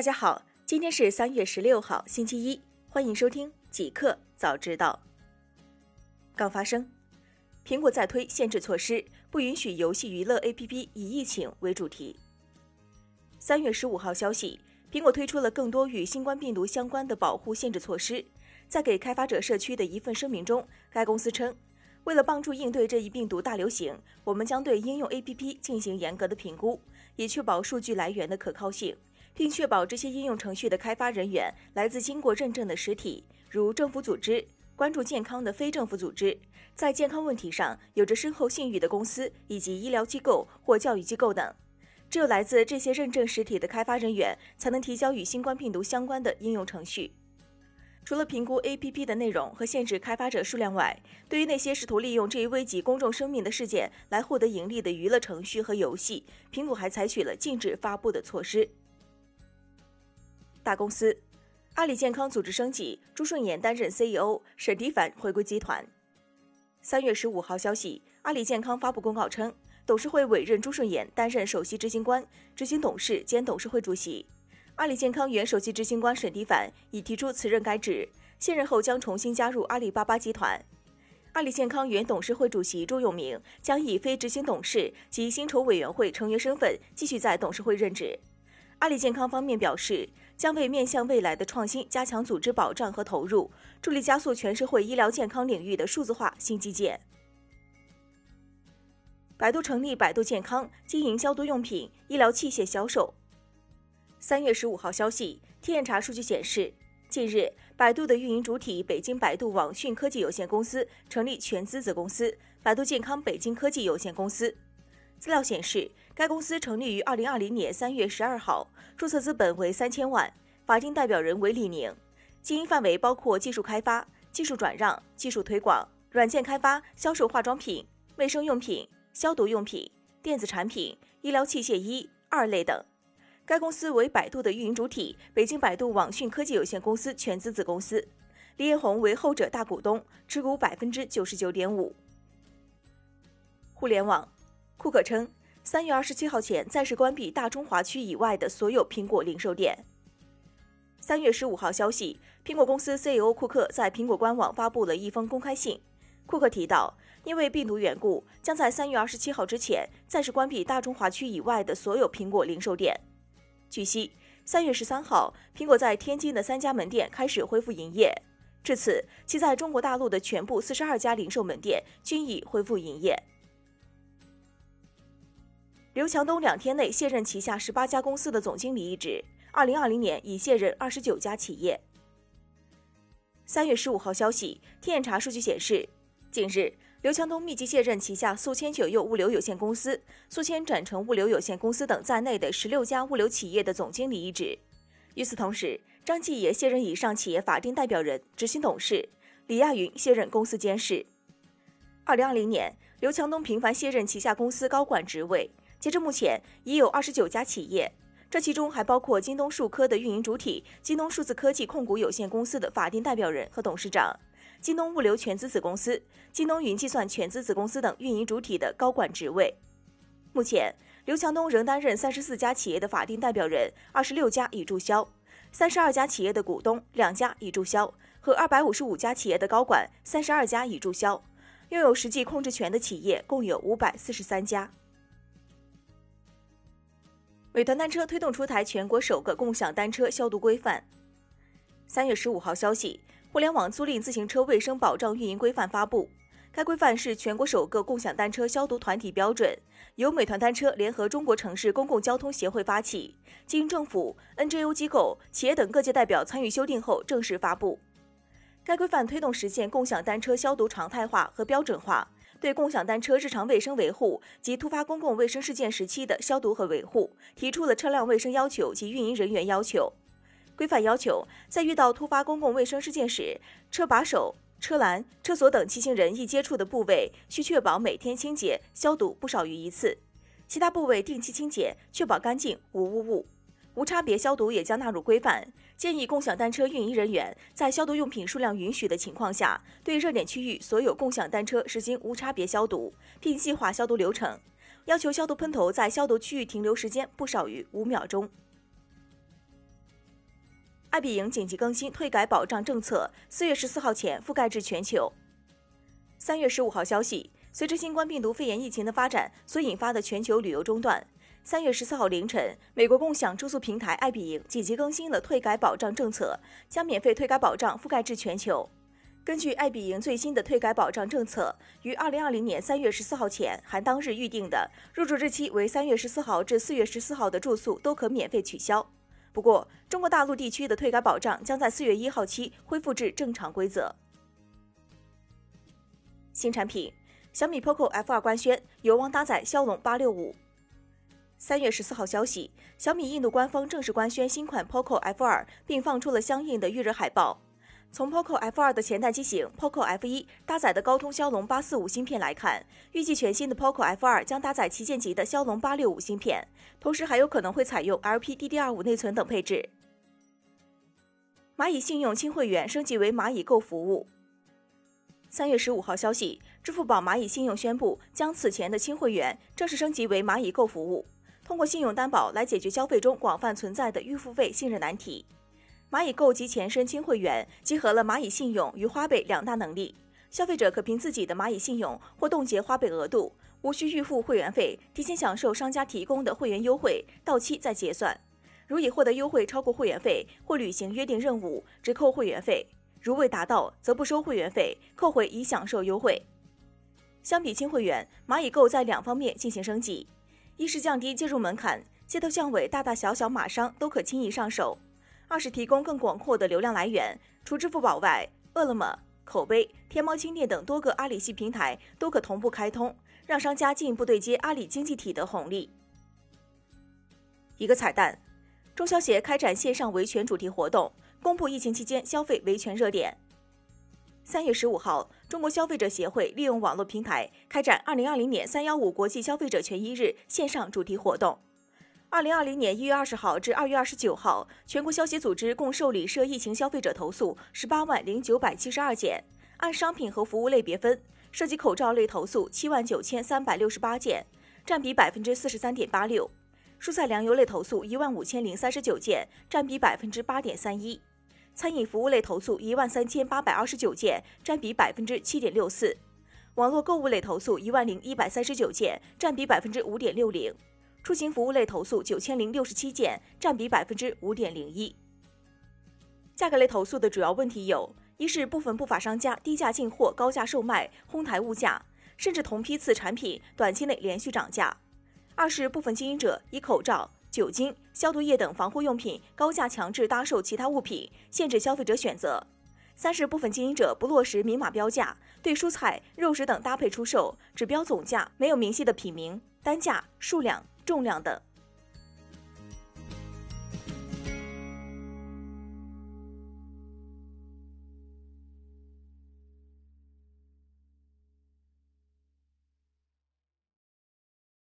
大家好，今天是三月十六号，星期一，欢迎收听即刻早知道。刚发生，苹果在推限制措施，不允许游戏娱乐 APP 以疫情为主题。三月十五号消息，苹果推出了更多与新冠病毒相关的保护限制措施。在给开发者社区的一份声明中，该公司称，为了帮助应对这一病毒大流行，我们将对应用 APP 进行严格的评估，以确保数据来源的可靠性。并确保这些应用程序的开发人员来自经过认证的实体，如政府组织、关注健康的非政府组织、在健康问题上有着深厚信誉的公司以及医疗机构或教育机构等。只有来自这些认证实体的开发人员才能提交与新冠病毒相关的应用程序。除了评估 APP 的内容和限制开发者数量外，对于那些试图利用这一危及公众生命的事件来获得盈利的娱乐程序和游戏，苹果还采取了禁止发布的措施。大公司，阿里健康组织升级，朱顺炎担任 CEO，沈迪凡回归集团。三月十五号消息，阿里健康发布公告称，董事会委任朱顺炎担任首席执行官、执行董事兼董事会主席。阿里健康原首席执行官沈迪凡已提出辞任该职，卸任后将重新加入阿里巴巴集团。阿里健康原董事会主席朱永明将以非执行董事及薪酬委员会成员身份继续在董事会任职。阿里健康方面表示，将为面向未来的创新加强组织保障和投入，助力加速全社会医疗健康领域的数字化新基建。百度成立百度健康，经营消毒用品、医疗器械销售。三月十五号消息，天眼查数据显示，近日，百度的运营主体北京百度网讯科技有限公司成立全资子公司百度健康北京科技有限公司。资料显示。该公司成立于二零二零年三月十二号，注册资本为三千万，法定代表人为李宁，经营范围包括技术开发、技术转让、技术推广、软件开发、销售化妆品、卫生用品、消毒用品、电子产品、医疗器械一二类等。该公司为百度的运营主体，北京百度网讯科技有限公司全资子公司，李彦宏为后者大股东，持股百分之九十九点五。互联网，库克称。三月二十七号前暂时关闭大中华区以外的所有苹果零售店。三月十五号消息，苹果公司 CEO 库克在苹果官网发布了一封公开信。库克提到，因为病毒缘故，将在三月二十七号之前暂时关闭大中华区以外的所有苹果零售店。据悉，三月十三号，苹果在天津的三家门店开始恢复营业，至此，其在中国大陆的全部四十二家零售门店均已恢复营业。刘强东两天内卸任旗下十八家公司的总经理一职，二零二零年已卸任二十九家企业。三月十五号消息，天眼查数据显示，近日刘强东密集卸任旗下宿迁九佑物流有限公司、宿迁展成物流有限公司等在内的十六家物流企业的总经理一职。与此同时，张继也卸任以上企业法定代表人、执行董事，李亚云卸任公司监事。二零二零年，刘强东频繁卸任旗下公司高管职位。截至目前，已有二十九家企业，这其中还包括京东数科的运营主体京东数字科技控股有限公司的法定代表人和董事长，京东物流全资子公司、京东云计算全资子公司等运营主体的高管职位。目前，刘强东仍担任三十四家企业的法定代表人，二十六家已注销；三十二家企业的股东，两家已注销；和二百五十五家企业的高管，三十二家已注销。拥有实际控制权的企业共有五百四十三家。美团单车推动出台全国首个共享单车消毒规范。三月十五号消息，互联网租赁自行车卫生保障运营规范发布。该规范是全国首个共享单车消毒团体标准，由美团单车联合中国城市公共交通协会发起，经政府、NGO 机构、企业等各界代表参与修订后正式发布。该规范推动实现共享单车消毒常态化和标准化。对共享单车日常卫生维护及突发公共卫生事件时期的消毒和维护，提出了车辆卫生要求及运营人员要求。规范要求，在遇到突发公共卫生事件时，车把手、车篮、车锁等骑行人易接触的部位，需确保每天清洁消毒不少于一次；其他部位定期清洁，确保干净无污物。无差别消毒也将纳入规范，建议共享单车运营人员在消毒用品数量允许的情况下，对热点区域所有共享单车实行无差别消毒，并细化消毒流程，要求消毒喷头在消毒区域停留时间不少于五秒钟。爱彼迎紧急更新退改保障政策，四月十四号前覆盖至全球。三月十五号消息，随着新冠病毒肺炎疫情的发展所引发的全球旅游中断，三月十四号凌晨，美国共享住宿平台爱彼迎紧急更新了退改保障政策，将免费退改保障覆盖至全球。根据爱彼迎最新的退改保障政策，于二零二零年三月十四号前（含当日预订的）入住日期为三月十四号至四月十四号的住宿都可免费取消。不过，中国大陆地区的退改保障将在四月一号起恢复至正常规则。新产品小米 POCO F2 官宣有望搭载骁龙八六五。三月十四号消息，小米印度官方正式官宣新款 POCO F2，并放出了相应的预热海报。从 POCO F2 的前代机型 POCO F1 搭载的高通骁龙八四五芯片来看，预计全新的 POCO F2 将搭载旗舰级的骁龙八六五芯片，同时还有可能会采用 LPDDR5 内存等配置。蚂蚁信用轻会员升级为蚂蚁购服务。三月十五号消息，支付宝蚂蚁信用宣布将此前的轻会员正式升级为蚂蚁购服务，通过信用担保来解决消费中广泛存在的预付费信任难题。蚂蚁购及前身轻会员集合了蚂蚁信用与花呗两大能力，消费者可凭自己的蚂蚁信用或冻结花呗额度，无需预付会员费，提前享受商家提供的会员优惠，到期再结算。如已获得优惠超过会员费或履行约定任务，只扣会员费；如未达到，则不收会员费，扣回已享受优惠。相比轻会员，蚂蚁购在两方面进行升级：一是降低接入门槛，街头巷尾大大小小马商都可轻易上手。二是提供更广阔的流量来源，除支付宝外，饿了么、口碑、天猫轻店等多个阿里系平台都可同步开通，让商家进一步对接阿里经济体的红利。一个彩蛋，中消协开展线上维权主题活动，公布疫情期间消费维权热点。三月十五号，中国消费者协会利用网络平台开展二零二零年三幺五国际消费者权益日线上主题活动。二零二零年一月二十号至二月二十九号，全国消协组织共受理涉疫情消费者投诉十八万零九百七十二件，按商品和服务类别分，涉及口罩类投诉七万九千三百六十八件，占比百分之四十三点八六；蔬菜粮油类投诉一万五千零三十九件，占比百分之八点三一；餐饮服务类投诉一万三千八百二十九件，占比百分之七点六四；网络购物类投诉一万零一百三十九件，占比百分之五点六零。出行服务类投诉九千零六十七件，占比百分之五点零一。价格类投诉的主要问题有：一是部分不法商家低价进货、高价售卖，哄抬物价，甚至同批次产品短期内连续涨价；二是部分经营者以口罩、酒精、消毒液等防护用品高价强制搭售其他物品，限制消费者选择；三是部分经营者不落实明码标价，对蔬菜、肉食等搭配出售，只标总价，没有明细的品名、单价、数量。重量等。